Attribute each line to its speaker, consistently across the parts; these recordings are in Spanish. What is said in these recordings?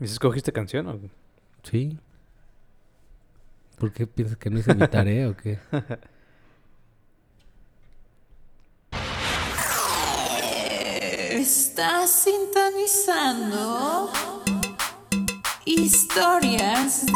Speaker 1: ¿Y si escogiste canción o...?
Speaker 2: Sí. ¿Por qué piensas que no hice mi tarea o qué?
Speaker 3: Estás sintonizando historias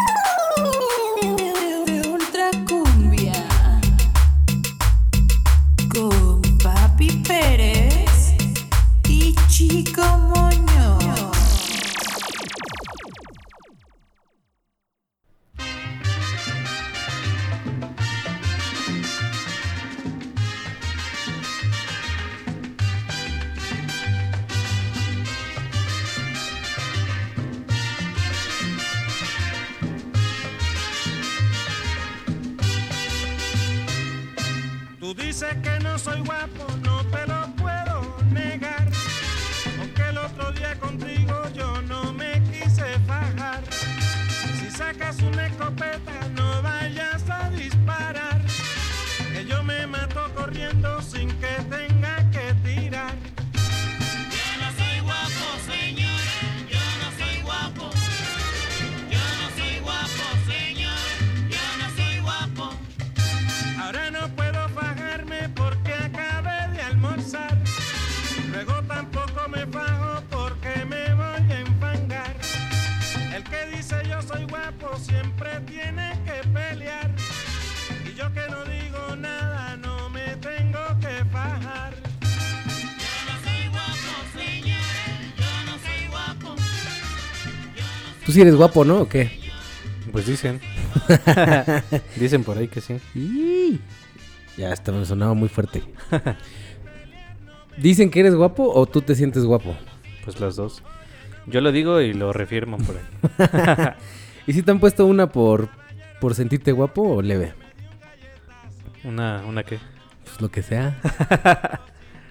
Speaker 4: Roberta. Que no digo nada no me tengo que fajar. Yo no soy guapo, señor. Yo no soy guapo.
Speaker 2: Tú sí eres guapo, ¿no? ¿O qué?
Speaker 1: Pues dicen. dicen por ahí que sí.
Speaker 2: Ya hasta me sonaba muy fuerte. ¿Dicen que eres guapo o tú te sientes guapo?
Speaker 1: Pues las dos. Yo lo digo y lo refirman por ahí.
Speaker 2: ¿Y si te han puesto una por, por sentirte guapo o leve?
Speaker 1: Una, una qué.
Speaker 2: Pues lo que sea.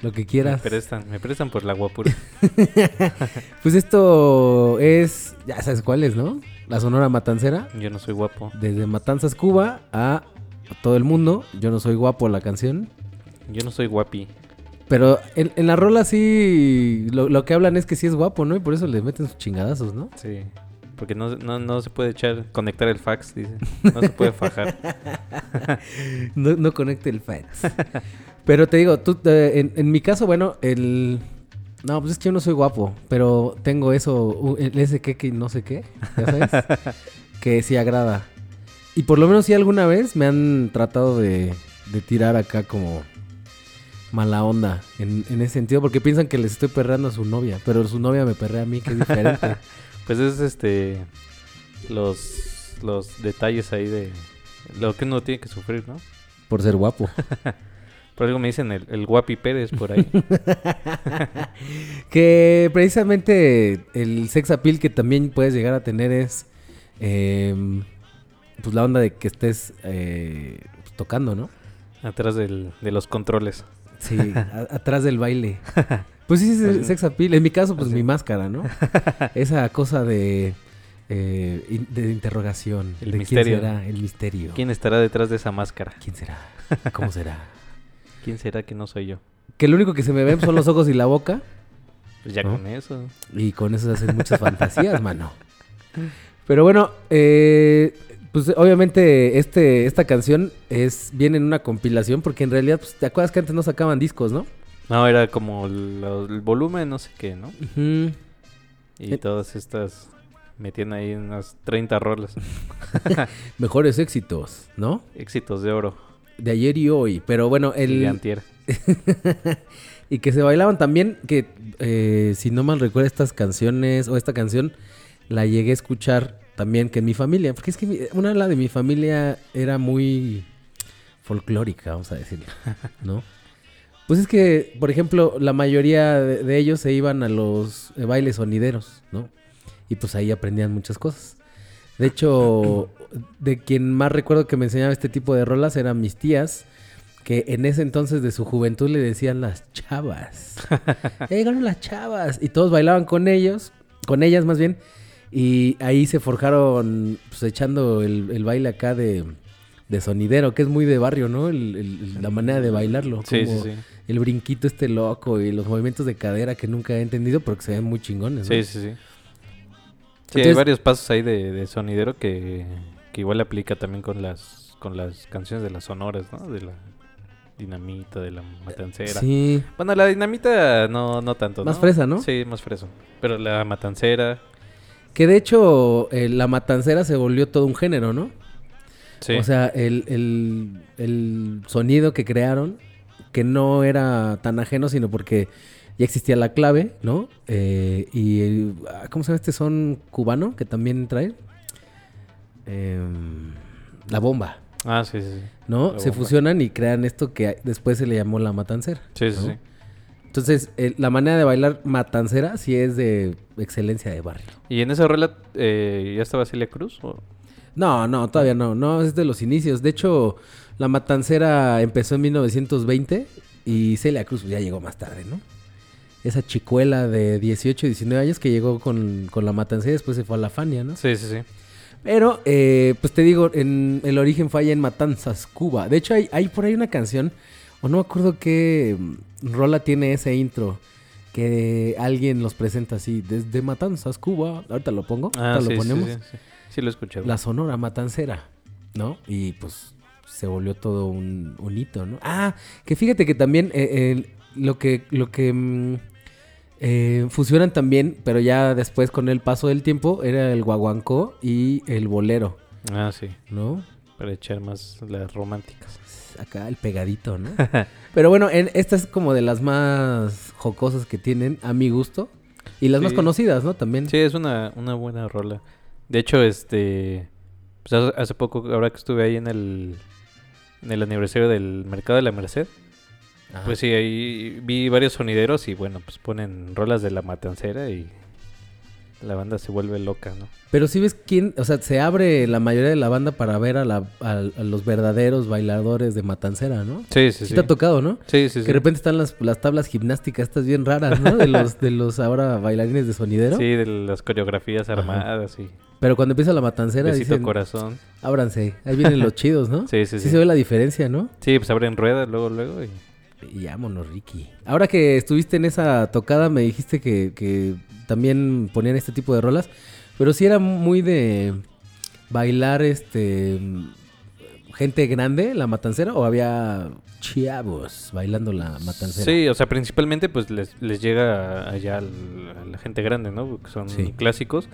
Speaker 2: lo que
Speaker 1: Me
Speaker 2: quieras.
Speaker 1: prestan, me prestan por la guapura.
Speaker 2: Pues esto es, ya sabes cuál es, ¿no? La Sonora Matancera.
Speaker 1: Yo no soy guapo.
Speaker 2: Desde Matanzas, Cuba a todo el mundo. Yo no soy guapo la canción.
Speaker 1: Yo no soy guapi.
Speaker 2: Pero en, en la rola sí, lo, lo que hablan es que sí es guapo, ¿no? Y por eso le meten sus chingadazos, ¿no?
Speaker 1: Sí. Porque no, no, no se puede echar, conectar el fax, dice. No se puede fajar.
Speaker 2: No, no conecte el fax. Pero te digo, tú, en, en mi caso, bueno, el... No, pues es que yo no soy guapo, pero tengo eso, el ese que, que no sé qué, ya sabes, que sí agrada. Y por lo menos sí alguna vez me han tratado de, de tirar acá como mala onda en, en ese sentido, porque piensan que les estoy perreando a su novia, pero su novia me perrea a mí, que es diferente.
Speaker 1: Pues es este. Los, los detalles ahí de lo que uno tiene que sufrir, ¿no?
Speaker 2: por ser guapo.
Speaker 1: Por algo me dicen el, el guapi Pérez por ahí.
Speaker 2: Que precisamente el sex appeal que también puedes llegar a tener es em, pues la onda de que estés eh, pues, tocando, ¿no?
Speaker 1: atrás del, de los controles.
Speaker 2: Sí, a- atrás del baile. Pues sí, es el sex appeal. En mi caso, pues
Speaker 1: Así.
Speaker 2: mi máscara, ¿no? Esa cosa de, eh, in- de interrogación.
Speaker 1: El
Speaker 2: de
Speaker 1: misterio.
Speaker 2: ¿Quién será? El misterio.
Speaker 1: ¿Quién estará detrás de esa máscara?
Speaker 2: ¿Quién será? ¿Cómo será?
Speaker 1: ¿Quién será que no soy yo?
Speaker 2: Que lo único que se me ven son los ojos y la boca.
Speaker 1: Pues ya
Speaker 2: ¿No?
Speaker 1: con eso.
Speaker 2: Y con eso se hacen muchas fantasías, mano. Pero bueno, eh, pues obviamente este, esta canción es viene en una compilación porque en realidad, pues, ¿te acuerdas que antes no sacaban discos, no?
Speaker 1: No, era como lo- el volumen, no sé qué, ¿no?
Speaker 2: Ujú.
Speaker 1: Y
Speaker 2: Eh.
Speaker 1: todas estas metían ahí unas 30 rolas.
Speaker 2: Mejores éxitos, ¿no?
Speaker 1: Éxitos de oro.
Speaker 2: De ayer y hoy. Pero bueno,
Speaker 1: Y de
Speaker 2: el...
Speaker 1: antier.
Speaker 2: y que se bailaban también, que eh, si no mal recuerdo estas canciones o esta canción la llegué a escuchar también que en mi familia, porque es que mi- una la de mi familia era muy folclórica, vamos a decirlo, ¿no? Pues es que, por ejemplo, la mayoría de, de ellos se iban a los eh, bailes sonideros, ¿no? Y pues ahí aprendían muchas cosas. De hecho, de quien más recuerdo que me enseñaba este tipo de rolas eran mis tías, que en ese entonces de su juventud le decían las chavas. ya llegaron las chavas. Y todos bailaban con ellos, con ellas más bien. Y ahí se forjaron, pues echando el, el baile acá de, de sonidero, que es muy de barrio, ¿no? El- el- la manera de bailarlo.
Speaker 1: Sí,
Speaker 2: como
Speaker 1: sí, sí.
Speaker 2: El brinquito este loco y los movimientos de cadera que nunca he entendido, pero que se ven muy chingones. ¿no?
Speaker 1: Sí, sí, sí. Sí, hay varios pasos ahí de, de sonidero que, que igual aplica también con las con las canciones de las sonoras, ¿no? De la dinamita, de la matancera.
Speaker 2: Sí,
Speaker 1: Bueno, la dinamita no, no tanto,
Speaker 2: Más
Speaker 1: ¿no?
Speaker 2: fresa, ¿no?
Speaker 1: Sí, más fresa. Pero la matancera,
Speaker 2: que de hecho eh, la matancera se volvió todo un género, ¿no?
Speaker 1: sí.
Speaker 2: O sea, el, el- el sonido que crearon, que no era tan ajeno, sino porque ya existía la clave, ¿no? Eh, y, el- ah, ¿cómo se llama este son cubano que también trae? Em, la bomba,
Speaker 1: ah, sí, sí, sí.
Speaker 2: ¿no?
Speaker 1: La
Speaker 2: se
Speaker 1: bomba.
Speaker 2: fusionan y crean esto que después se le llamó la matancera.
Speaker 1: Sí, sí,
Speaker 2: ¿no?
Speaker 1: sí.
Speaker 2: Entonces, la manera de bailar matancera sí es de excelencia de barrio.
Speaker 1: ¿Y en esa rola eh, ya estaba Celia Cruz? o?
Speaker 2: No, no, todavía no. No, es de los inicios. De hecho, la matancera empezó en 1920 y Celia Cruz ya llegó más tarde, ¿no? Esa chicuela de 18, 19 años que llegó con, con la matancera y después se fue a la Fania, ¿no?
Speaker 1: Sí, sí, sí.
Speaker 2: Pero, eh, pues te digo, en el origen fue allá en Matanzas, Cuba. De hecho, hay, hay por ahí una canción, o no me acuerdo qué mm, rola tiene ese intro, que alguien los presenta así, desde Matanzas, Cuba. Ahorita lo pongo,
Speaker 1: Ah,
Speaker 2: ahorita
Speaker 1: sí,
Speaker 2: lo
Speaker 1: sí,
Speaker 2: ponemos.
Speaker 1: sí, sí. Sí, lo he escuchado.
Speaker 2: La Sonora Matancera, ¿no? Y pues se volvió todo un, un hito, ¿no? Ah, que fíjate que también eh, eh, lo que, lo que mm, eh, fusionan también, pero ya después con el paso del tiempo, era el guaguancó y el bolero,
Speaker 1: Ah, sí.
Speaker 2: ¿no?
Speaker 1: Para echar más las románticas.
Speaker 2: Acá el pegadito, ¿no? pero bueno, en, esta es como de las más jocosas que tienen, a mi gusto. Y las más conocidas, ¿no? También.
Speaker 1: Sí, es una, una buena rola. De hecho, este. Pues hace poco, ahora que estuve ahí en el. En el aniversario del Mercado de la Merced.
Speaker 2: Ajá.
Speaker 1: Pues sí, ahí vi varios sonideros y bueno, pues ponen rolas de la matancera y. La banda se vuelve loca, ¿no?
Speaker 2: Pero si ves quién, o sea, se abre la mayoría de la banda para ver a, la, a, a los verdaderos bailadores de Matancera, ¿no?
Speaker 1: Sí, sí,
Speaker 2: Sí,
Speaker 1: sí.
Speaker 2: te ha tocado, ¿no?
Speaker 1: Sí, sí,
Speaker 2: Que
Speaker 1: sí.
Speaker 2: de repente están las, las tablas gimnásticas estas bien raras, ¿no? De los, de los ahora bailarines de sonidero.
Speaker 1: Sí, de las coreografías armadas y
Speaker 2: Pero cuando empieza la Matancera
Speaker 1: besito
Speaker 2: dicen,
Speaker 1: corazón.
Speaker 2: ábranse, ahí vienen los chidos, ¿no?
Speaker 1: Sí, sí, sí.
Speaker 2: se ve la diferencia, ¿no?
Speaker 1: Sí, pues abren ruedas luego, luego y...
Speaker 2: Y vámonos, Ricky. Ahora que estuviste en esa tocada, me dijiste que, que también ponían este tipo de rolas. Pero sí era muy de bailar este gente grande, la matancera, o había chavos bailando la matancera.
Speaker 1: Sí, o sea, principalmente pues les, les llega allá al- a la gente grande, ¿no? Que son
Speaker 2: Sí.
Speaker 1: clásicos,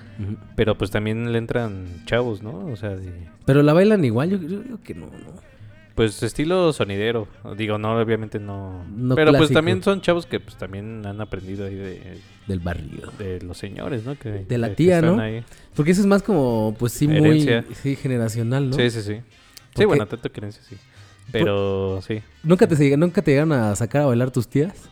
Speaker 1: pero pues también le entran chavos, ¿no? O sea, de-
Speaker 2: Pero la bailan igual, yo, yo creo que no, no.
Speaker 1: Pues estilo sonidero. Digo, no, obviamente no.
Speaker 2: No
Speaker 1: pero pues también son chavos que pues también han aprendido ahí de,
Speaker 2: Del barrio.
Speaker 1: de los señores, ¿no? Que,
Speaker 2: De la
Speaker 1: que
Speaker 2: tía, ¿no?
Speaker 1: ahí.
Speaker 2: Porque eso es más como, pues sí, muy sí, generacional, ¿no?
Speaker 1: Sí, sí, sí. Sí, bueno, tanto creencia, sí. Pero sí.
Speaker 2: ¿Nunca te, ¿Nunca te llegaron a sacar a bailar tus tías?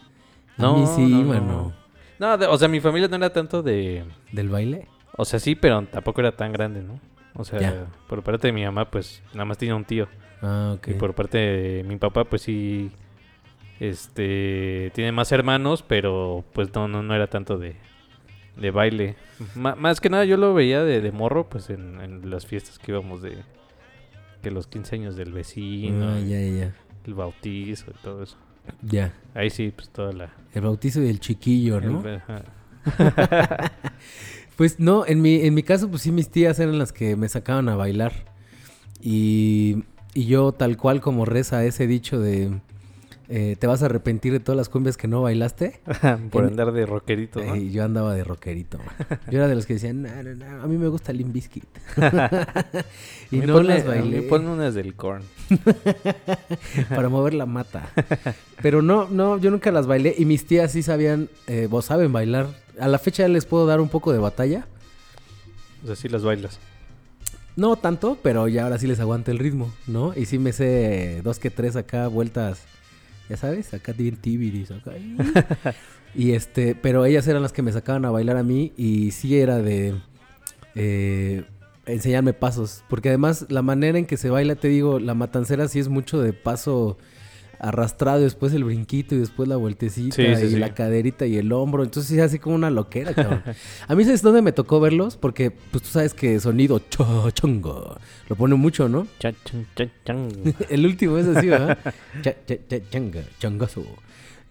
Speaker 2: A
Speaker 1: No,
Speaker 2: mí sí,
Speaker 1: no, no.
Speaker 2: mano.
Speaker 1: No, de- o sea, mi familia no era tanto de...
Speaker 2: ¿Del baile?
Speaker 1: O sea, sí, pero tampoco era tan grande, ¿no? O sea,
Speaker 2: Ya.
Speaker 1: por parte de mi mamá, pues nada más tenía un tío.
Speaker 2: Ah, ok.
Speaker 1: Y por parte de mi papá, pues sí, este, tiene más hermanos, pero pues no, no, no era tanto de, de baile. Más que nada yo lo veía de, de morro, pues en, en las fiestas que íbamos de, que los 15 años del vecino,
Speaker 2: Ah, ya, ya, ya.
Speaker 1: el bautizo y todo eso.
Speaker 2: Ya.
Speaker 1: Ahí sí, pues toda la...
Speaker 2: El bautizo del chiquillo, ¿no?
Speaker 1: el-.
Speaker 2: Pues no, en mi, en mi caso, pues sí, mis tías eran las que me sacaban a bailar. Y, y yo, tal cual como reza ese dicho de eh, te vas a arrepentir de todas las cumbias que no bailaste.
Speaker 1: por
Speaker 2: En-
Speaker 1: andar de rockerito, ¿no?
Speaker 2: Eh, yo andaba de rockerito. Yo era de los que decían, no, no, no, a mí me gusta Limp Bizkit. y
Speaker 1: Me
Speaker 2: no las bailé
Speaker 1: Ponme unas del corn.
Speaker 2: para mover la mata. Pero no, no, yo nunca las bailé. Y mis tías sí sabían, eh, vos saben bailar. A la fecha les puedo dar un poco de batalla.
Speaker 1: O sea, sí las bailas.
Speaker 2: No tanto, pero ya ahora sí les aguanta el ritmo, ¿no? Y sí me sé dos que tres acá vueltas, ya sabes, acá bien tibiris, acá. y este, pero ellas eran las que me sacaban a bailar a mí y sí era de eh, enseñarme pasos, porque además la manera en que se baila, te digo, la matancera sí es mucho de paso arrastrado, después el brinquito y después la vueltecita
Speaker 1: Sí, sí,
Speaker 2: y
Speaker 1: sí.
Speaker 2: la caderita y el hombro, entonces es así como una loquera, cabrón. A mí sabes dónde me tocó verlos, porque pues tú sabes que sonido cho- chongo lo pone mucho, ¿no?
Speaker 1: Chan, chan.
Speaker 2: El último es así, ¿verdad? Cha- cha- cha- changa, changazo.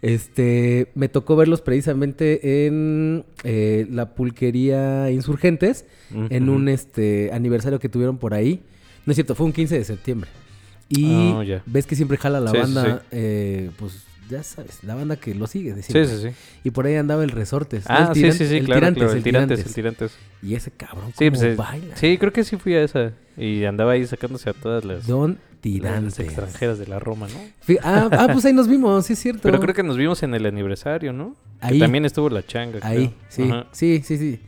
Speaker 2: Este, me tocó verlos precisamente en eh, la pulquería Insurgentes, en un este aniversario que tuvieron por ahí. No es cierto, fue un 15 de septiembre. Y
Speaker 1: Ah,
Speaker 2: ves que siempre jala la
Speaker 1: Sí, sí,
Speaker 2: banda,
Speaker 1: sí.
Speaker 2: eh, pues ya sabes, la banda que lo sigue de
Speaker 1: Sí,
Speaker 2: siempre.
Speaker 1: sí, sí.
Speaker 2: Y por ahí andaba el Resortes. ¿no?
Speaker 1: Ah,
Speaker 2: El
Speaker 1: sí, sí, sí,
Speaker 2: el
Speaker 1: claro,
Speaker 2: Tirantes,
Speaker 1: claro,
Speaker 2: el
Speaker 1: el tirantes, el
Speaker 2: Tirantes. Y ese cabrón,
Speaker 1: Sí, pues,
Speaker 2: baila.
Speaker 1: sí, creo que sí fui a esa. Y andaba ahí sacándose a todas las,
Speaker 2: Don
Speaker 1: las
Speaker 2: Tirantes.
Speaker 1: extranjeras de la Roma, ¿no?
Speaker 2: Ah, ah, pues ahí nos vimos, sí es cierto.
Speaker 1: Pero creo que nos vimos en el aniversario, ¿no? Que
Speaker 2: Ahí.
Speaker 1: también estuvo la changa.
Speaker 2: Ahí,
Speaker 1: creo.
Speaker 2: sí,
Speaker 1: Ajá.
Speaker 2: sí, sí, sí.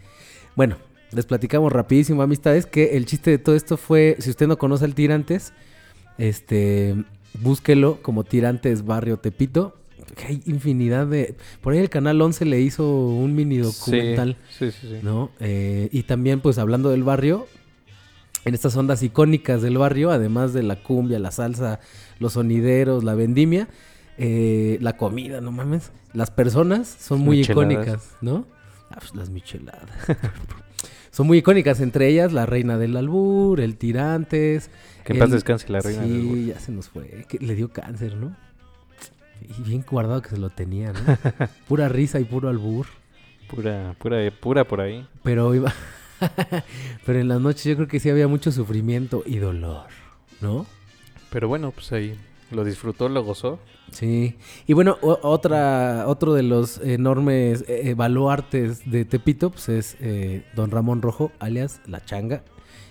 Speaker 2: Bueno, les platicamos rapidísimo, amistades, que el chiste de todo esto fue, si usted no conoce al Tirantes, este, búsquelo como Tirantes Barrio Tepito. Hay infinidad de... Por ahí el Canal 11 le hizo un mini documental,
Speaker 1: Sí, sí, sí.
Speaker 2: ¿no? Eh, y también, pues, hablando del barrio, en estas ondas icónicas del barrio, además de la cumbia, la salsa, los sonideros, la vendimia, eh, la comida, no mames. Las personas son muy
Speaker 1: Micheladas.
Speaker 2: icónicas, ¿no? Ah, pues, las micheladas. son muy icónicas, entre ellas la reina del albur, el tirantes.
Speaker 1: Que en paz descanse la reina.
Speaker 2: Sí,
Speaker 1: del albur.
Speaker 2: ya se nos fue. que le dio cáncer, ¿no? Y bien guardado que se lo tenía, ¿no? Pura risa y puro albur.
Speaker 1: Pura, pura, pura por ahí.
Speaker 2: Pero iba. Pero en las noches yo creo que sí había mucho sufrimiento y dolor, ¿no?
Speaker 1: Pero bueno, pues ahí lo disfrutó, lo gozó.
Speaker 2: Sí. Y bueno, otra, otro de los enormes eh, eh, baluartes de Tepito, pues es eh, Don Ramón Rojo, alias La Changa.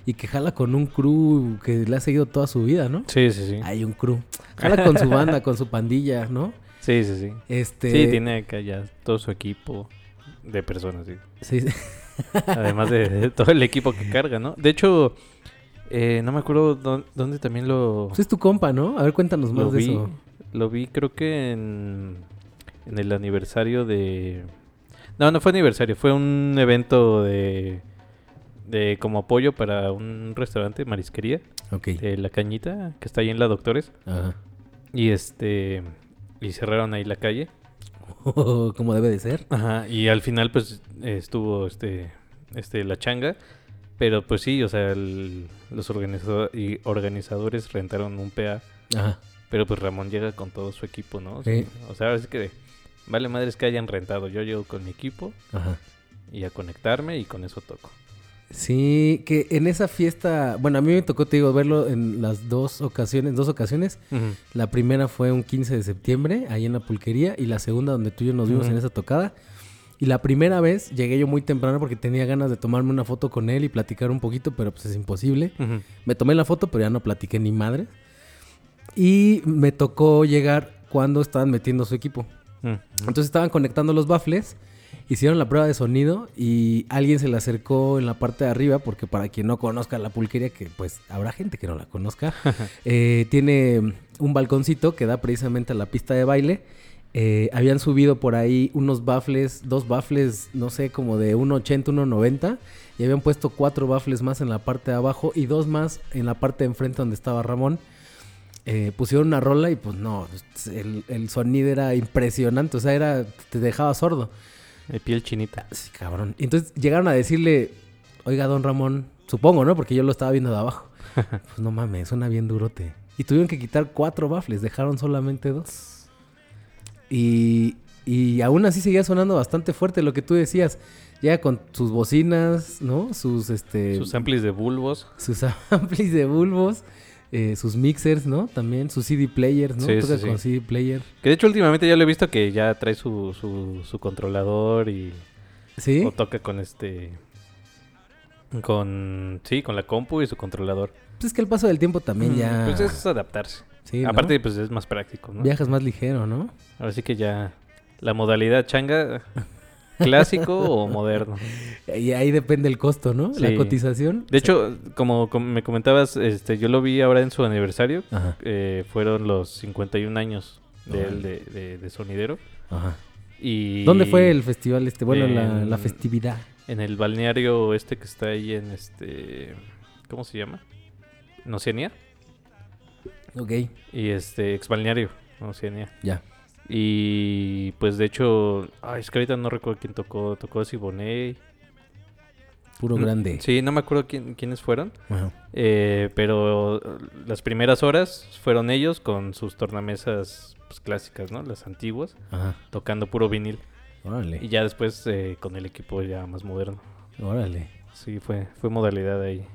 Speaker 2: Y que jala con un crew que le ha seguido toda su vida, ¿no?
Speaker 1: Sí, sí, sí.
Speaker 2: Hay un crew. Jala con su banda, con su pandilla, ¿no?
Speaker 1: Sí, sí, sí.
Speaker 2: Este.
Speaker 1: Sí, tiene acá ya todo su equipo de personas, sí.
Speaker 2: sí,
Speaker 1: Además de, de todo el equipo que carga, ¿no? De hecho, eh, no me acuerdo dó- dónde también lo,
Speaker 2: Pues es tu compa, ¿no? A ver, cuéntanos más
Speaker 1: lo
Speaker 2: de
Speaker 1: vi.
Speaker 2: eso.
Speaker 1: Lo vi creo que en, en el aniversario de... No, no fue aniversario, fue un evento de, de como apoyo para un restaurante, marisquería,
Speaker 2: Ok.
Speaker 1: de La Cañita, que está ahí en La Doctores.
Speaker 2: Ajá.
Speaker 1: Y este... Y cerraron ahí la calle.
Speaker 2: Como debe de ser.
Speaker 1: Ajá, y al final pues estuvo este, este la changa, pero pues sí, o sea, el- los organizado- y organizadores rentaron un PA,
Speaker 2: Ajá.
Speaker 1: pero pues Ramón llega con todo su equipo, ¿no?
Speaker 2: Sí.
Speaker 1: o sea, es que vale madres que hayan rentado, yo llego con mi equipo
Speaker 2: Ajá.
Speaker 1: y a conectarme y con eso toco.
Speaker 2: Sí, que en esa fiesta, bueno, a mí me tocó, te digo, verlo en las dos ocasiones, dos ocasiones. La primera fue un 15 de septiembre, ahí en la pulquería, y la segunda donde tú y yo nos vimos en esa tocada. Y la primera vez llegué yo muy temprano porque tenía ganas de tomarme una foto con él y platicar un poquito, pero pues es imposible. Me tomé la foto, pero ya no platiqué ni madre. Y me tocó llegar cuando estaban metiendo su equipo.
Speaker 1: Mm.
Speaker 2: Entonces estaban conectando los baffles, hicieron la prueba de sonido y alguien se le acercó en la parte de arriba, porque para quien no conozca la pulquería, que pues habrá gente que no la conozca, eh, tiene un balconcito que da precisamente a la pista de baile. Eh, habían subido por ahí unos baffles, dos baffles, no sé, como de 1,80, 1,90. Y habían puesto cuatro baffles más en la parte de abajo y dos más en la parte de enfrente donde estaba Ramón. Eh, pusieron una rola y pues no, el, el sonido era impresionante, o sea, era, te dejaba sordo.
Speaker 1: De piel chinita.
Speaker 2: Sí, cabrón. Entonces llegaron a decirle, oiga, don Ramón, supongo, ¿no? Porque yo lo estaba viendo de abajo. pues no mames, suena bien durote. Y tuvieron que quitar cuatro baffles, dejaron solamente dos. Y, y aún así seguía sonando bastante fuerte lo que tú decías. Ya con sus bocinas, ¿no? Sus, este...
Speaker 1: Sus amplis de bulbos.
Speaker 2: sus amplis de bulbos, eh, sus mixers, ¿no? También sus CD players, ¿no?
Speaker 1: Sí,
Speaker 2: Toca
Speaker 1: sí,
Speaker 2: con
Speaker 1: sí.
Speaker 2: CD player.
Speaker 1: Que de hecho últimamente ya lo he visto que ya trae su, su, su controlador y...
Speaker 2: ¿Sí?
Speaker 1: O toca con este... Con... Sí, con la compu y su controlador.
Speaker 2: Pues es que el paso del tiempo también
Speaker 1: Mm,
Speaker 2: ya...
Speaker 1: Pues es adaptarse.
Speaker 2: Sí, ¿no?
Speaker 1: Aparte, pues es más práctico, ¿no?
Speaker 2: Viajas más ligero, ¿no?
Speaker 1: Ahora sí que ya la modalidad changa, clásico o moderno.
Speaker 2: Y ahí depende el costo, ¿no? La cotización.
Speaker 1: De hecho, como, como me comentabas, este, yo lo vi ahora en su aniversario. Eh, fueron los 51 años de él de, de- de sonidero.
Speaker 2: ajá.
Speaker 1: Y
Speaker 2: ¿Dónde fue el festival este? Bueno, la,
Speaker 1: En-
Speaker 2: la festividad.
Speaker 1: En el balneario este que está ahí en este... ¿Cómo se llama? ¿En Oceanía?
Speaker 2: Ok,
Speaker 1: Y este, ex balneario, Oceanía.
Speaker 2: ya.
Speaker 1: Y pues de hecho, ay, es que ahorita no recuerdo quién tocó, tocó Siboney.
Speaker 2: puro grande.
Speaker 1: Sí, no me acuerdo quién- quiénes fueron.
Speaker 2: Ajá.
Speaker 1: eh, pero eh, las primeras horas fueron ellos con sus tornamesas pues, clásicas, ¿no? Las antiguas,
Speaker 2: Ajá.
Speaker 1: tocando puro vinil. Y
Speaker 2: Órale.
Speaker 1: ya después eh, con el equipo ya más moderno.
Speaker 2: Órale.
Speaker 1: Sí, fue, fue modalidad ahí.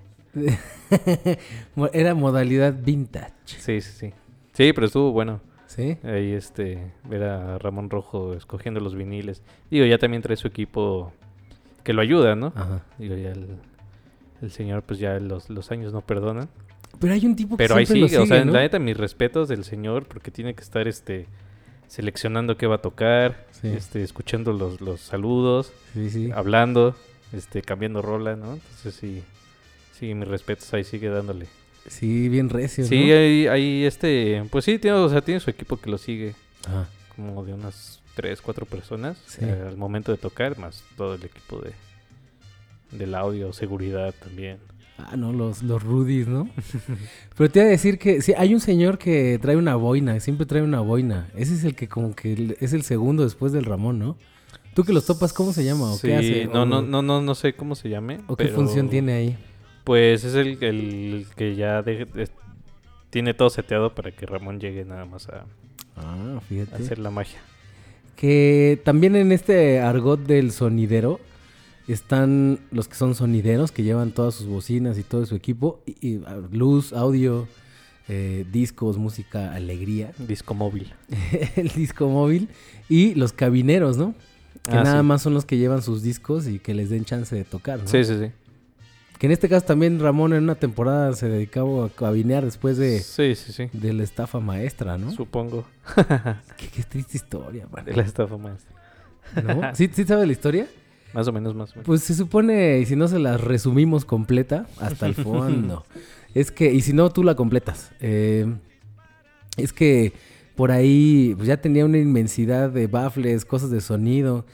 Speaker 2: Era modalidad vintage.
Speaker 1: Sí, sí, sí. Sí, pero estuvo bueno.
Speaker 2: ¿Sí?
Speaker 1: Ahí este, ver a Ramón Rojo escogiendo los viniles. Digo, ya también trae su equipo que lo ayuda, ¿no?
Speaker 2: Ajá.
Speaker 1: Digo, ya el, el señor, pues ya los, los años no perdonan.
Speaker 2: Pero hay un tipo que
Speaker 1: Pero ahí sigue,
Speaker 2: lo
Speaker 1: o sea,
Speaker 2: sigue, ¿no?
Speaker 1: la neta, mis respetos del señor, porque tiene que estar este seleccionando qué va a tocar,
Speaker 2: Sí.
Speaker 1: este, escuchando los, los saludos,
Speaker 2: Sí, sí.
Speaker 1: hablando, este, cambiando rola, ¿no? Entonces sí, sí, mis respetos, ahí sigue dándole.
Speaker 2: Sí, bien recio,
Speaker 1: Sí,
Speaker 2: ¿no?
Speaker 1: ahí, ahí este, pues sí, tiene, o sea, tiene su equipo que lo sigue,
Speaker 2: Ajá.
Speaker 1: como de unas tres, cuatro personas
Speaker 2: Sí.
Speaker 1: eh, al momento de tocar, más todo el equipo de del audio, seguridad también.
Speaker 2: Ah, no, los, los Rudis, ¿no? Pero te iba a decir que sí, hay un señor que trae una boina, siempre trae una boina. Ese es el que como que es el segundo después del Ramón, ¿no? ¿Tú que los topas, cómo se llama o
Speaker 1: Sí,
Speaker 2: qué hace?
Speaker 1: no, no, no, no, no sé cómo se llame.
Speaker 2: ¿O qué función tiene ahí?
Speaker 1: Pues es el, el que ya de- tiene todo seteado para que Ramón llegue nada más a,
Speaker 2: Ah,
Speaker 1: a hacer la magia.
Speaker 2: Que también en este argot del sonidero están los que son sonideros, que llevan todas sus bocinas y todo su equipo, y, y, luz, audio, eh, discos, música, alegría,
Speaker 1: Disco móvil.
Speaker 2: el disco móvil, y los cabineros, ¿no? Que
Speaker 1: Ah,
Speaker 2: nada
Speaker 1: sí.
Speaker 2: más son los que llevan sus discos y que les den chance de tocar, ¿no?
Speaker 1: Sí, sí, sí.
Speaker 2: Que en este caso también Ramón en una temporada se dedicaba a cabinear después de,
Speaker 1: Sí, sí, sí.
Speaker 2: de la estafa maestra, ¿no?
Speaker 1: Supongo.
Speaker 2: Qué, qué triste historia, man.
Speaker 1: De la estafa maestra.
Speaker 2: ¿No? ¿Sí, ¿Sí sabes la historia?
Speaker 1: Más o menos, más o menos.
Speaker 2: Pues se supone, y si no se la resumimos completa, hasta el fondo. es que, y si no, tú la completas. Eh, es que por ahí pues, ya tenía una inmensidad de baffles, cosas de sonido.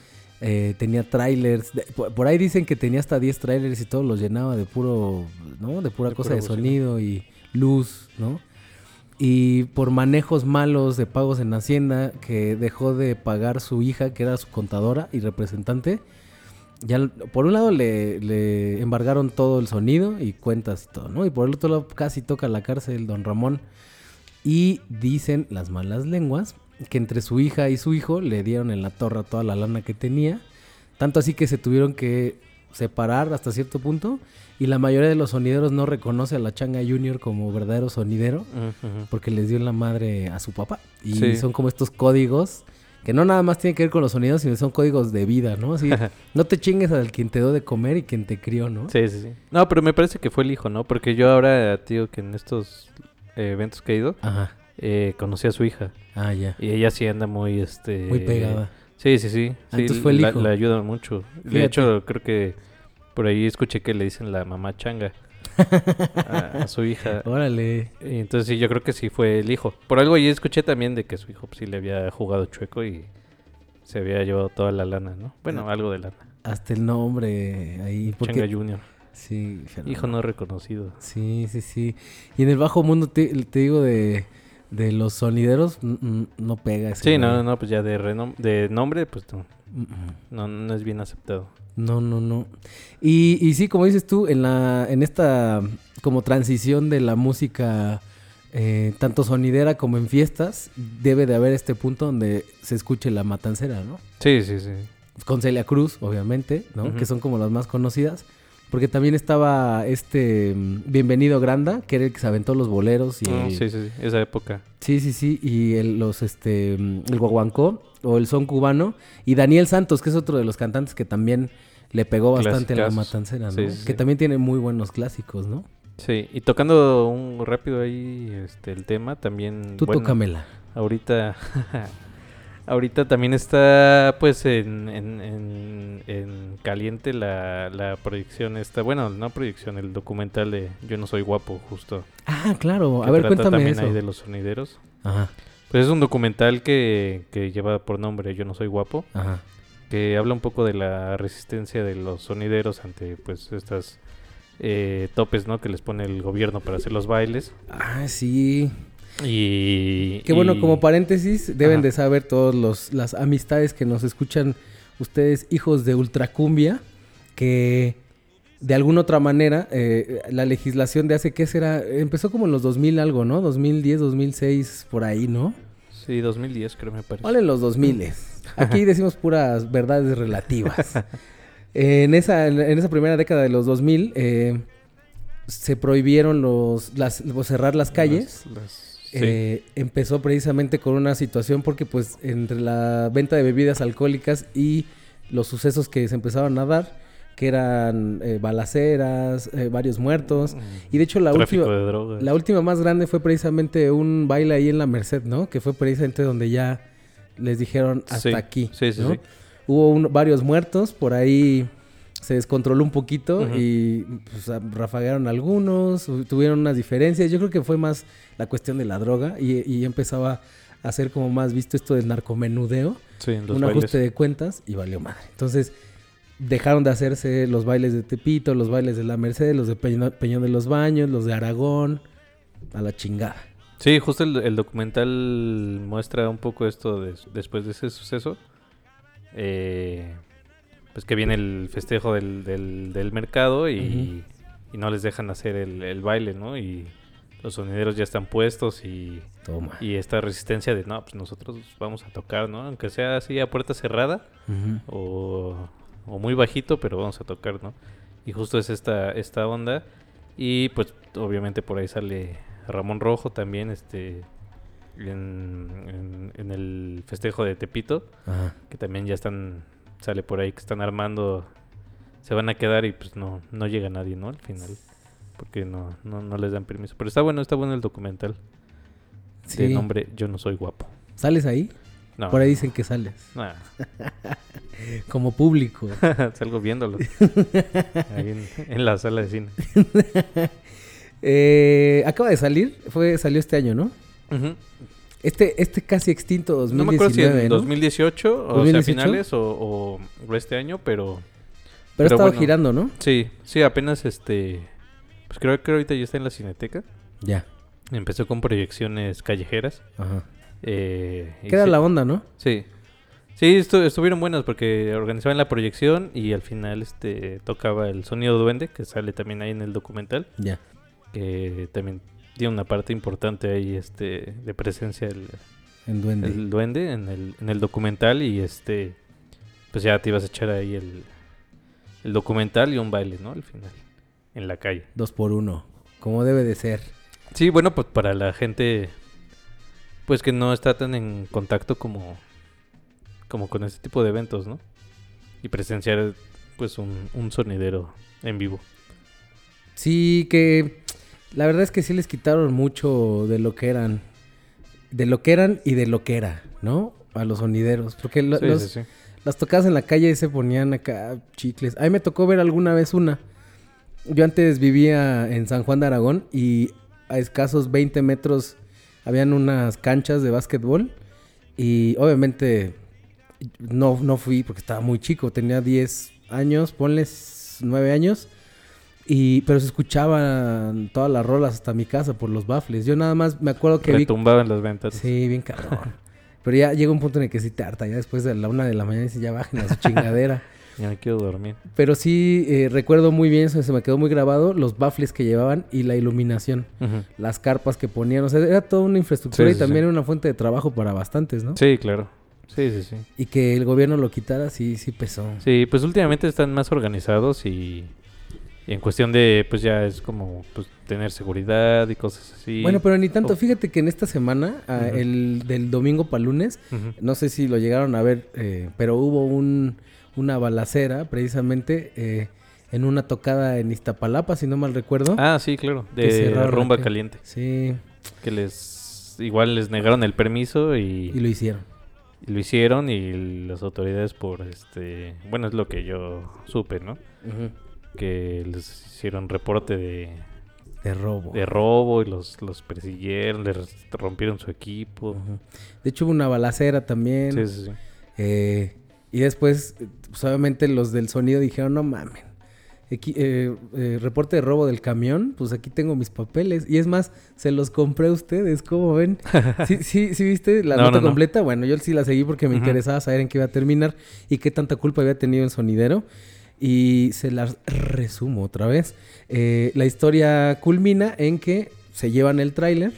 Speaker 2: Eh, tenía trailers. de- por, ahí dicen que tenía hasta 10 trailers y todos los llenaba de puro, ¿no? De pura
Speaker 1: De
Speaker 2: cosa
Speaker 1: pura
Speaker 2: de
Speaker 1: bocina.
Speaker 2: sonido y luz, ¿no? Y por manejos malos de pagos en Hacienda, que dejó de pagar su hija, que era su contadora y representante, ya por un lado le, le embargaron todo el sonido y cuentas y todo, ¿no? Y por el otro lado casi toca la cárcel don Ramón. Y dicen las malas lenguas que entre su hija y su hijo le dieron en la torre toda la lana que tenía. Tanto así que se tuvieron que separar hasta cierto punto. Y la mayoría de los sonideros no reconoce a la Changa Junior como verdadero sonidero porque les dio en la madre a su papá. Y
Speaker 1: Sí.
Speaker 2: son como estos códigos que no nada más tienen que ver con los sonidos, sino son códigos de vida, ¿no? Así, no te chingues al quien te dio de comer y quien te crió, ¿no?
Speaker 1: Sí, sí, sí. No, pero me parece que fue el hijo, ¿no? Porque yo ahora, tío, que en estos eh, eventos que he ido,
Speaker 2: Ajá.
Speaker 1: eh, conocí a su hija.
Speaker 2: Ah, ya.
Speaker 1: Y ella sí anda muy, este...
Speaker 2: Muy pegada.
Speaker 1: Sí, sí, sí.
Speaker 2: Ah,
Speaker 1: sí,
Speaker 2: entonces fue el
Speaker 1: la,
Speaker 2: hijo.
Speaker 1: la ayuda mucho. De hecho, creo que por ahí escuché que le dicen la mamá changa a, a su hija.
Speaker 2: Órale.
Speaker 1: Y entonces sí, yo creo que sí fue el hijo. Por algo ahí escuché también de que su hijo pues, sí le había jugado chueco y se había llevado toda la lana, ¿no? Bueno, algo de lana.
Speaker 2: Hasta el nombre ahí. Porque...
Speaker 1: Changa Junior.
Speaker 2: Sí, Fernando.
Speaker 1: Hijo no reconocido.
Speaker 2: Sí, sí, sí. Y en el bajo mundo te, te digo de, de los sonideros, no pega
Speaker 1: Sí, no, no, no, pues ya de, renom- de nombre, pues no, no, no es bien aceptado.
Speaker 2: No, no, no. Y, y sí, como dices tú, en la, en esta como transición de la música, eh, tanto sonidera como en fiestas, debe de haber este punto donde se escuche la matancera, ¿no?
Speaker 1: Sí, sí, sí.
Speaker 2: Con Celia Cruz, obviamente, ¿no? Que son como las más conocidas. Porque también estaba este mm, Bienvenido Granda, que era el que se aventó los boleros y
Speaker 1: Ah, sí, sí, sí, esa época.
Speaker 2: Sí, sí, sí. Y el, los, este, mm, el guaguancó o el son cubano. Y Daniel Santos, que es otro de los cantantes que también le pegó bastante en la matancera, ¿no?
Speaker 1: Sí, sí,
Speaker 2: que
Speaker 1: sí.
Speaker 2: también tiene muy buenos clásicos, ¿no?
Speaker 1: Sí, y tocando un rápido ahí este el tema también
Speaker 2: Tú
Speaker 1: bueno,
Speaker 2: tócamela.
Speaker 1: ahorita ahorita también está pues en, en, en, en caliente la, la proyección esta, bueno, no proyección, el documental de Yo no soy guapo, justo.
Speaker 2: Ah, claro. A ver,
Speaker 1: trata
Speaker 2: cuéntame
Speaker 1: también
Speaker 2: eso.
Speaker 1: ahí de los sonideros.
Speaker 2: Ajá,
Speaker 1: Pues es un documental que, que lleva por nombre Yo no soy guapo,
Speaker 2: ajá.
Speaker 1: que habla un poco de la resistencia de los sonideros ante pues estas eh, topes, ¿no? Que les pone el gobierno para hacer los bailes.
Speaker 2: Ah, sí.
Speaker 1: Y...
Speaker 2: Que bueno,
Speaker 1: y-
Speaker 2: como paréntesis, deben
Speaker 1: Ajá.
Speaker 2: de saber todos los las amistades que nos escuchan ustedes, hijos de Ultracumbia, que de alguna otra manera, eh, la legislación de hace, ¿qué será? Empezó como en los 2000 algo, ¿no? 2010, 2006, por ahí, ¿no?
Speaker 1: Sí, 2010 creo me parece.
Speaker 2: Vale, en los 2000. Aquí decimos puras verdades relativas. en, esa, en esa primera década de los 2000 eh, se prohibieron los, las, cerrar las calles.
Speaker 1: Las- las- sí.
Speaker 2: Eh, empezó precisamente con una situación porque pues entre la venta de bebidas alcohólicas y los sucesos que se empezaban a dar, que eran eh, balaceras, eh, varios muertos. Y de hecho la
Speaker 1: Tráfico
Speaker 2: última, la última más grande fue precisamente un baile ahí en la Merced, ¿no? Que fue precisamente donde ya les dijeron hasta
Speaker 1: Sí,
Speaker 2: aquí.
Speaker 1: sí, sí,
Speaker 2: ¿no?
Speaker 1: sí.
Speaker 2: Hubo un- varios muertos, por ahí se descontroló un poquito y pues, rafagaron algunos, tuvieron unas diferencias. Yo creo que fue más la cuestión de la droga y, y empezaba a ser como más visto esto del narcomenudeo,
Speaker 1: Sí, los
Speaker 2: un
Speaker 1: bailes.
Speaker 2: ajuste de cuentas y valió madre. Entonces dejaron de hacerse los bailes de Tepito, los bailes de la Merced, los de Peñón de los Baños, los de Aragón, a la chingada.
Speaker 1: Sí, justo el, el documental muestra un poco esto de- después de ese suceso. Eh, pues que viene el festejo del, del, del mercado y, y no les dejan hacer el, el baile, ¿no? Y los sonideros ya están puestos y,
Speaker 2: Toma.
Speaker 1: y esta resistencia de, no, pues nosotros vamos a tocar, ¿no? Aunque sea así a puerta cerrada o, o muy bajito, pero vamos a tocar, ¿no? Y justo es esta, esta onda. Y pues obviamente por ahí sale Ramón Rojo también, este, en, en- en el festejo de Tepito,
Speaker 2: Ajá.
Speaker 1: que también ya están, sale por ahí que están armando, se van a quedar y pues no, no llega nadie, ¿no? Al final, porque no, no, no les dan permiso. Pero está bueno, está bueno el documental de
Speaker 2: Sí.
Speaker 1: nombre Yo no soy guapo.
Speaker 2: ¿Sales ahí?
Speaker 1: No,
Speaker 2: Por ahí dicen que sales. Como público.
Speaker 1: salgo viéndolo ahí en, en la sala de cine.
Speaker 2: Eh, acaba de salir, fue salió este año, ¿no? Este, este casi extinto 2019,
Speaker 1: No me acuerdo si en
Speaker 2: ¿no?
Speaker 1: 2018 o sea,
Speaker 2: 2018?
Speaker 1: finales o, este año, pero
Speaker 2: Pero,
Speaker 1: pero
Speaker 2: estaba
Speaker 1: bueno.
Speaker 2: girando, ¿no?
Speaker 1: sí, sí, apenas este, pues creo que ahorita ya está en la Cineteca.
Speaker 2: Ya.
Speaker 1: Empezó con proyecciones callejeras.
Speaker 2: Ajá.
Speaker 1: Eh,
Speaker 2: Queda
Speaker 1: sí,
Speaker 2: la onda, ¿no?
Speaker 1: Sí, sí, estu- estuvieron buenas porque organizaban la proyección y al final este tocaba el sonido duende que sale también ahí en el documental,
Speaker 2: Ya.
Speaker 1: que también tiene una parte importante ahí este de presencia el,
Speaker 2: En duende.
Speaker 1: el duende en el, en el documental y este pues ya te ibas a echar ahí el, el documental y un baile, ¿no? Al final, en la calle.
Speaker 2: Dos por uno. Como debe de ser.
Speaker 1: Sí, bueno, pues para la gente pues que no está tan en contacto como como con este tipo de eventos, ¿no? Y presenciar pues un, un sonidero en vivo.
Speaker 2: Sí, que la verdad es que sí les quitaron mucho de lo que eran. De lo que eran y de lo que era, ¿no? A los sonideros. Porque lo-
Speaker 1: Sí,
Speaker 2: los-
Speaker 1: sí, sí.
Speaker 2: las tocadas en la calle se ponían acá chicles. A mí me tocó ver alguna vez una. Yo antes vivía en San Juan de Aragón y a escasos 20 metros habían unas canchas de básquetbol. Y obviamente no, no fui porque estaba muy chico. Tenía 10 años, ponles 9 años. Y, pero se escuchaban todas las rolas hasta mi casa por los baffles. Yo nada más me acuerdo que vi
Speaker 1: Retumbaban las ventas.
Speaker 2: Sí, bien cabrón. Pero ya llega un punto en el que sí te harta. Ya después de la una de la mañana dice, ya bajen a su chingadera.
Speaker 1: Ya me quiero dormir.
Speaker 2: Pero sí eh, recuerdo muy bien, eso se me quedó muy grabado, los baffles que llevaban y la iluminación. Las carpas que ponían. O sea, era toda una infraestructura
Speaker 1: Sí,
Speaker 2: y
Speaker 1: sí,
Speaker 2: también
Speaker 1: sí.
Speaker 2: era una fuente de trabajo para bastantes, ¿no?
Speaker 1: Sí, claro. Sí, sí, sí.
Speaker 2: Y que el gobierno lo quitara, sí, sí pesó.
Speaker 1: Sí, pues últimamente están más organizados y, y en cuestión de, pues ya es como pues, tener seguridad y cosas así.
Speaker 2: Bueno, pero ni tanto.
Speaker 1: Oh.
Speaker 2: Fíjate que en esta semana, ah, el del domingo para lunes, no sé si lo llegaron a ver, eh, pero hubo un, una balacera precisamente eh, en una tocada en Iztapalapa, si no mal recuerdo.
Speaker 1: Ah, sí, claro. De rumba caliente.
Speaker 2: Sí,
Speaker 1: Que les igual les negaron el permiso y,
Speaker 2: y lo hicieron.
Speaker 1: lo hicieron y las autoridades por este, bueno, es lo que yo supe, ¿no? Que les hicieron reporte de,
Speaker 2: De robo.
Speaker 1: de robo y los, los persiguieron, les rompieron su equipo.
Speaker 2: De hecho, hubo una balacera también.
Speaker 1: Sí, sí, sí.
Speaker 2: Eh, y después, pues, obviamente, los del sonido dijeron, no mamen. Eh, eh, reporte de robo del camión, pues aquí tengo mis papeles. Y es más, se los compré a ustedes, ¿cómo ven? ¿Sí, sí, sí viste la
Speaker 1: No,
Speaker 2: nota
Speaker 1: no, no.
Speaker 2: completa? Bueno, yo sí la seguí porque me interesaba saber en qué iba a terminar y qué tanta culpa había tenido el sonidero. Y se las resumo otra vez. Eh, la historia culmina en que se llevan el tráiler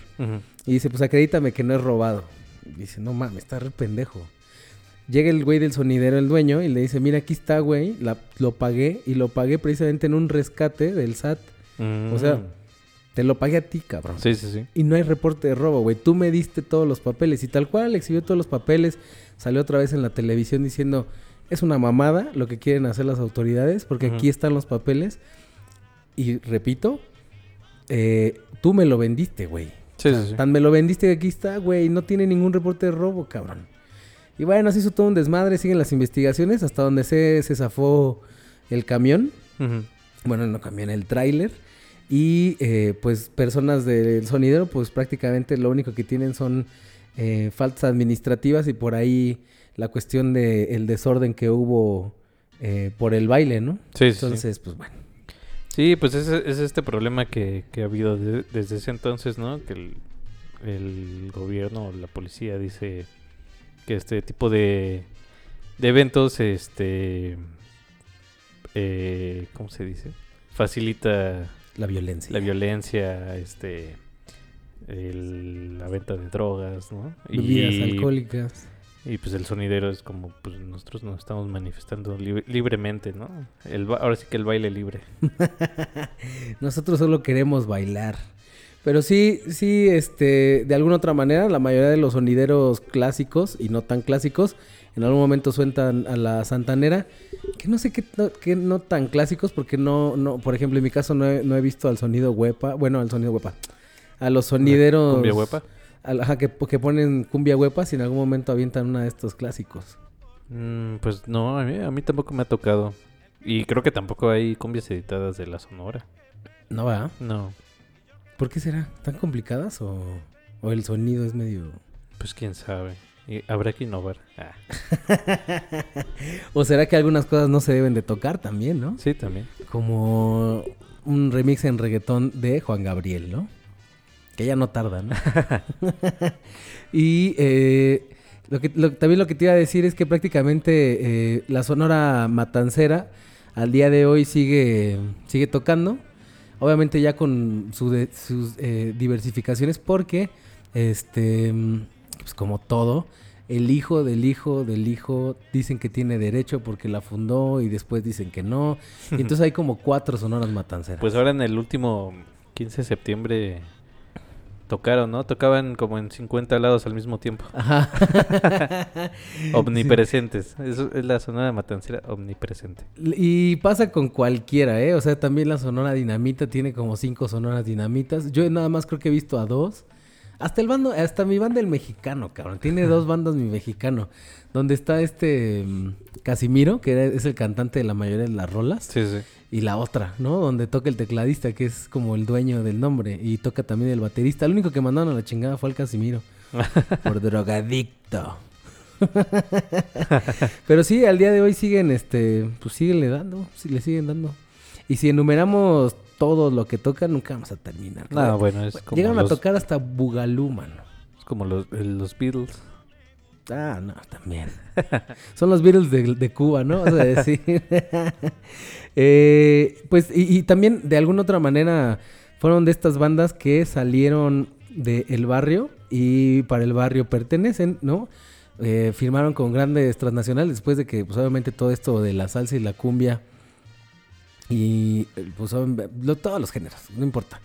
Speaker 2: y dice, pues acredítame que no es robado. Y dice, no mames, está re pendejo. Llega el güey del sonidero, el dueño, y le dice, mira, aquí está, güey, la- lo pagué y lo pagué precisamente en un rescate del SAT. O sea,
Speaker 1: Mm.
Speaker 2: te lo pagué a ti, cabrón.
Speaker 1: Sí, sí, sí.
Speaker 2: Y no hay reporte de robo, güey. Tú me diste todos los papeles. Y tal cual, exhibió todos los papeles. Salió otra vez en la televisión diciendo, es una mamada lo que quieren hacer las autoridades, porque aquí están los papeles. Y repito, eh, tú me lo vendiste, güey.
Speaker 1: Sí, sí, sí.
Speaker 2: Tan me lo vendiste que aquí está, güey. No tiene ningún reporte de robo, cabrón. Y bueno, se hizo todo un desmadre. Siguen las investigaciones. Hasta donde se, se zafó el camión. Bueno, no camión, el tráiler. Y eh, pues personas del sonidero, pues prácticamente lo único que tienen son eh, faltas administrativas y por ahí la cuestión de el desorden que hubo eh, por el baile, ¿no?
Speaker 1: Sí, sí, sí.
Speaker 2: Entonces, pues bueno.
Speaker 1: Sí, pues es, es este problema que, que ha habido de- desde ese entonces, ¿no? Que el, el gobierno o la policía dice que este tipo de, de eventos, este, eh, ¿cómo se dice? Facilita
Speaker 2: La violencia.
Speaker 1: la violencia, este, el- la venta de drogas, ¿no?
Speaker 2: Bebidas
Speaker 1: Y-
Speaker 2: alcohólicas.
Speaker 1: Y pues el sonidero es como, pues nosotros nos estamos manifestando libre- libremente, ¿no? El, ahora sí que el baile libre.
Speaker 2: Nosotros solo queremos bailar. Pero sí, sí, este, de alguna otra manera, la mayoría de los sonideros clásicos y no tan clásicos, en algún momento sueltan a la santanera, que no sé qué no, qué no tan clásicos, porque no, no, por ejemplo, en mi caso no he, no he visto al sonido huepa, bueno, al sonido huepa, a los sonideros...
Speaker 1: Cumbia huepa.
Speaker 2: Ajá, que, que ponen cumbia huepa si en algún momento avientan una de estos clásicos.
Speaker 1: Mm, pues no, a mí, a mí tampoco me ha tocado. Y creo que tampoco hay cumbias editadas de la Sonora.
Speaker 2: ¿No va?
Speaker 1: No,
Speaker 2: ¿Por qué será? ¿Tan complicadas o, o el sonido es medio...
Speaker 1: pues quién sabe. Y habrá que innovar. Ah,
Speaker 2: ¿O será que algunas cosas no se deben de tocar también, no?
Speaker 1: sí, también.
Speaker 2: Como un remix en reggaetón de Juan Gabriel, ¿no? Que ya no tarda, ¿no? y eh, lo que, lo- también lo que te iba a decir es que prácticamente eh, la Sonora Matancera al día de hoy sigue, sigue tocando. Obviamente ya con su de- sus eh, diversificaciones porque, este, pues como todo, el hijo del hijo del hijo dicen que tiene derecho porque la fundó y después dicen que no. Y entonces hay como cuatro sonoras matanceras.
Speaker 1: Pues ahora en el último 15 de septiembre tocaron, ¿no? Tocaban como en 50 lados al mismo tiempo.
Speaker 2: Ajá.
Speaker 1: Omnipresentes. Eso es la Sonora Matancera omnipresente.
Speaker 2: Y pasa con cualquiera, ¿eh? O sea, también la Sonora Dinamita tiene como cinco sonoras dinamitas. Yo nada más creo que he visto a dos. Hasta el bando, hasta mi banda el mexicano, cabrón. Tiene dos bandas mi mexicano. Donde está este mm, Casimiro, que es el cantante de la mayoría de las rolas.
Speaker 1: Sí, sí.
Speaker 2: Y la otra, ¿no? Donde toca el tecladista, que es como el dueño del nombre. Y toca también el baterista. El único que mandaron a la chingada fue al Casimiro. por drogadicto. Pero sí, al día de hoy siguen, este, pues siguen dando, sí, le siguen dando. Y si enumeramos todo lo que tocan, nunca vamos a terminar.
Speaker 1: No, bueno, es como,
Speaker 2: Llegaron
Speaker 1: los,
Speaker 2: a tocar hasta Bugalú, mano.
Speaker 1: es como los, eh, los Beatles.
Speaker 2: Ah, no, también. Son los Beatles de, de Cuba, ¿no? O sea. Eh, pues, y, y también de alguna otra manera fueron de estas bandas que salieron del barrio y para el barrio pertenecen, ¿no? Eh, firmaron con grandes transnacionales después de que, pues, obviamente, todo esto de la salsa y la cumbia y, eh, pues, son- lo- todos los géneros, no importa.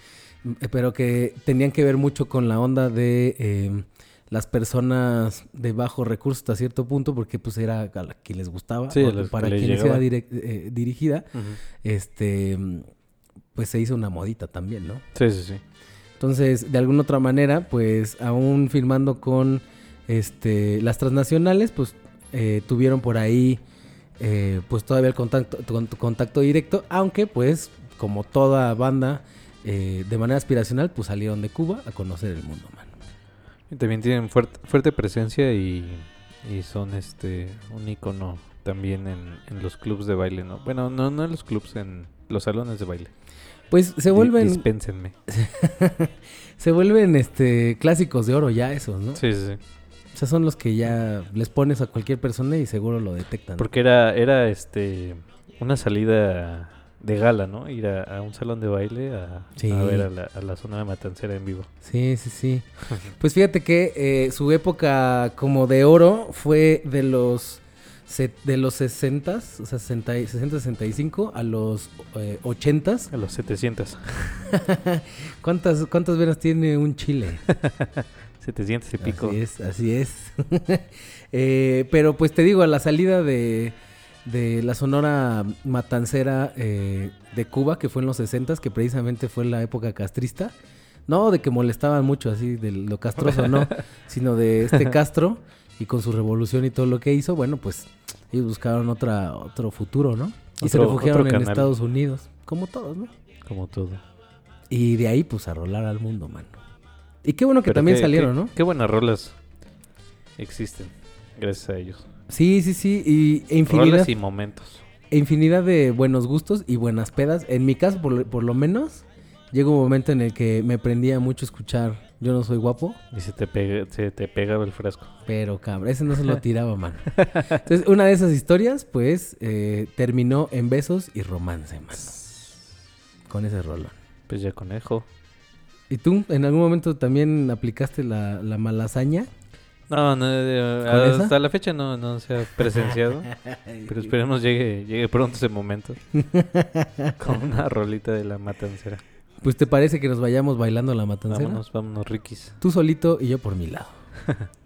Speaker 2: Eh, Pero que tenían que ver mucho con la onda de eh, las personas de bajo recursos hasta cierto punto, porque pues era a la que les gustaba,
Speaker 1: Sí, los
Speaker 2: para
Speaker 1: les
Speaker 2: quienes
Speaker 1: llegaba.
Speaker 2: direc- eh, dirigida, este, mm, pues se hizo una modita también, ¿no?
Speaker 1: Sí, sí, sí.
Speaker 2: Entonces, de alguna otra manera, pues aún firmando con este, las transnacionales, pues eh, tuvieron por ahí eh, pues todavía el contacto, con- contacto directo, aunque pues como toda banda eh, de manera aspiracional, pues salieron de Cuba a conocer el mundo, man.
Speaker 1: Y también tienen fuerte, fuerte presencia y, y son este un icono también en, en los clubs de baile, ¿no? Bueno, no, no en los clubs, en los salones de baile.
Speaker 2: Pues se vuelven,
Speaker 1: Dispénsenme.
Speaker 2: se vuelven este clásicos de oro ya esos, ¿no?
Speaker 1: Sí, sí, sí.
Speaker 2: Sea, son los que ya les pones a cualquier persona y seguro lo detectan.
Speaker 1: Porque era, era este una salida de gala, ¿no? Ir a, a un salón de baile a,
Speaker 2: Sí.
Speaker 1: a ver a la, a la zona de Matancera en vivo.
Speaker 2: Sí, sí, sí. Pues fíjate que eh, su época como de oro fue de los de los 60, o sea, 60, y- 60 65 a los eh, 80.
Speaker 1: A los 700.
Speaker 2: ¿Cuántas, ¿Cuántas venas tiene un chile?
Speaker 1: 700 y pico.
Speaker 2: Así es, así es. Eh, pero pues te digo, a la salida de, de la Sonora Matancera eh, de Cuba, que fue en los 60 que precisamente fue la época castrista, no de que molestaban mucho así de lo castroso, no, sino de este Castro y con su revolución y todo lo que hizo, bueno, pues ellos buscaron otra, otro futuro, ¿no? Y se refugiaron en. Estados Unidos, como todos, ¿no?
Speaker 1: Como todo.
Speaker 2: Y de ahí, pues, a rolar al mundo, mano. Y qué bueno que
Speaker 1: Pero
Speaker 2: también
Speaker 1: qué-
Speaker 2: salieron,
Speaker 1: qué-
Speaker 2: ¿no?
Speaker 1: Qué buenas rolas existen. Gracias a ellos.
Speaker 2: Sí, sí, sí. Y e infinidad,
Speaker 1: Rolas y momentos.
Speaker 2: e infinidad de buenos gustos y buenas pedas. En mi caso, por, lo- por lo menos, llegó un momento en el que me prendía mucho escuchar Yo no soy guapo,
Speaker 1: Y se te, pega, se te pegaba el frasco.
Speaker 2: pero cabrón, ese no se lo tiraba, mano. Entonces, una de esas historias, pues, eh, terminó en besos y romance, mano. Con ese rolón.
Speaker 1: Pues ya conejo.
Speaker 2: ¿Y tú, en algún momento también aplicaste la, la malasaña?
Speaker 1: No, no eh, hasta la fecha no, no se ha presenciado. pero esperemos llegue, llegue pronto ese momento. Con una rolita de la matancera.
Speaker 2: Pues, ¿te parece que nos vayamos bailando la matancera?
Speaker 1: Vámonos, vámonos, Rikis.
Speaker 2: Tú solito y yo por mi lado.